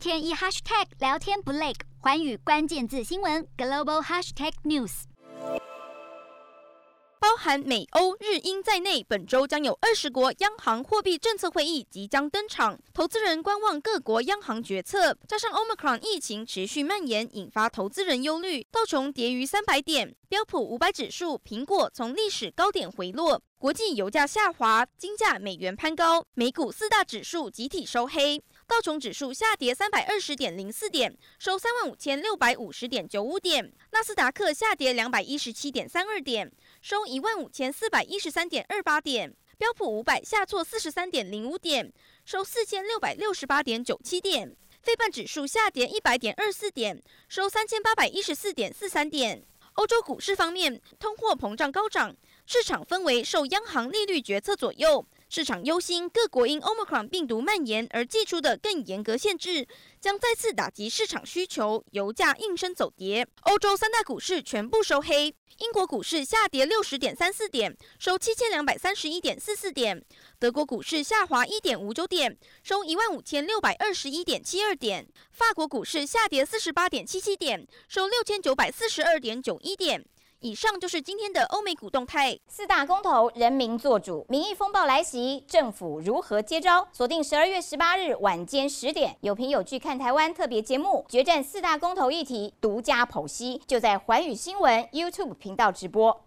天一 hashtag 聊天不累，寰宇关键字新闻 global hashtag news。包含美、欧、日、英在内，本周将有二十国央行货币政策会议即将登场，投资人观望各国央行决策。加上 Omicron 疫情持续蔓延，引发投资人忧虑，道琼跌逾三百点，标普五百指数、苹果从历史高点回落，国际油价下滑，金价、美元攀高，美股四大指数集体收黑。道琼指数下跌三百二十点零四点，收三万五千六百五十点九五点。纳斯达克下跌两百一十七点三二点，收一万五千四百一十三点二八点。标普五百下挫四十三点零五点，收四千六百六十八点九七点。费半指数下跌一百点二四点，收三千八百一十四点四三点。欧洲股市方面，通货膨胀高涨，市场氛围受央行利率决策左右。市场忧心各国因 Omicron 病毒蔓延而祭出的更严格限制，将再次打击市场需求，油价应声走跌。欧洲三大股市全部收黑，英国股市下跌六十点三四点，收七千两百三十一点四四点；德国股市下滑一点五九点，收一万五千六百二十一点七二点；法国股市下跌四十八点七七点，收六千九百四十二点九一点。以上就是今天的欧美股动态。四大公投，人民做主，民意风暴来袭，政府如何接招？锁定十二月十八日晚间十点，有凭有据看台湾特别节目，决战四大公投议题，独家剖析，就在寰宇新闻 YouTube 频道直播。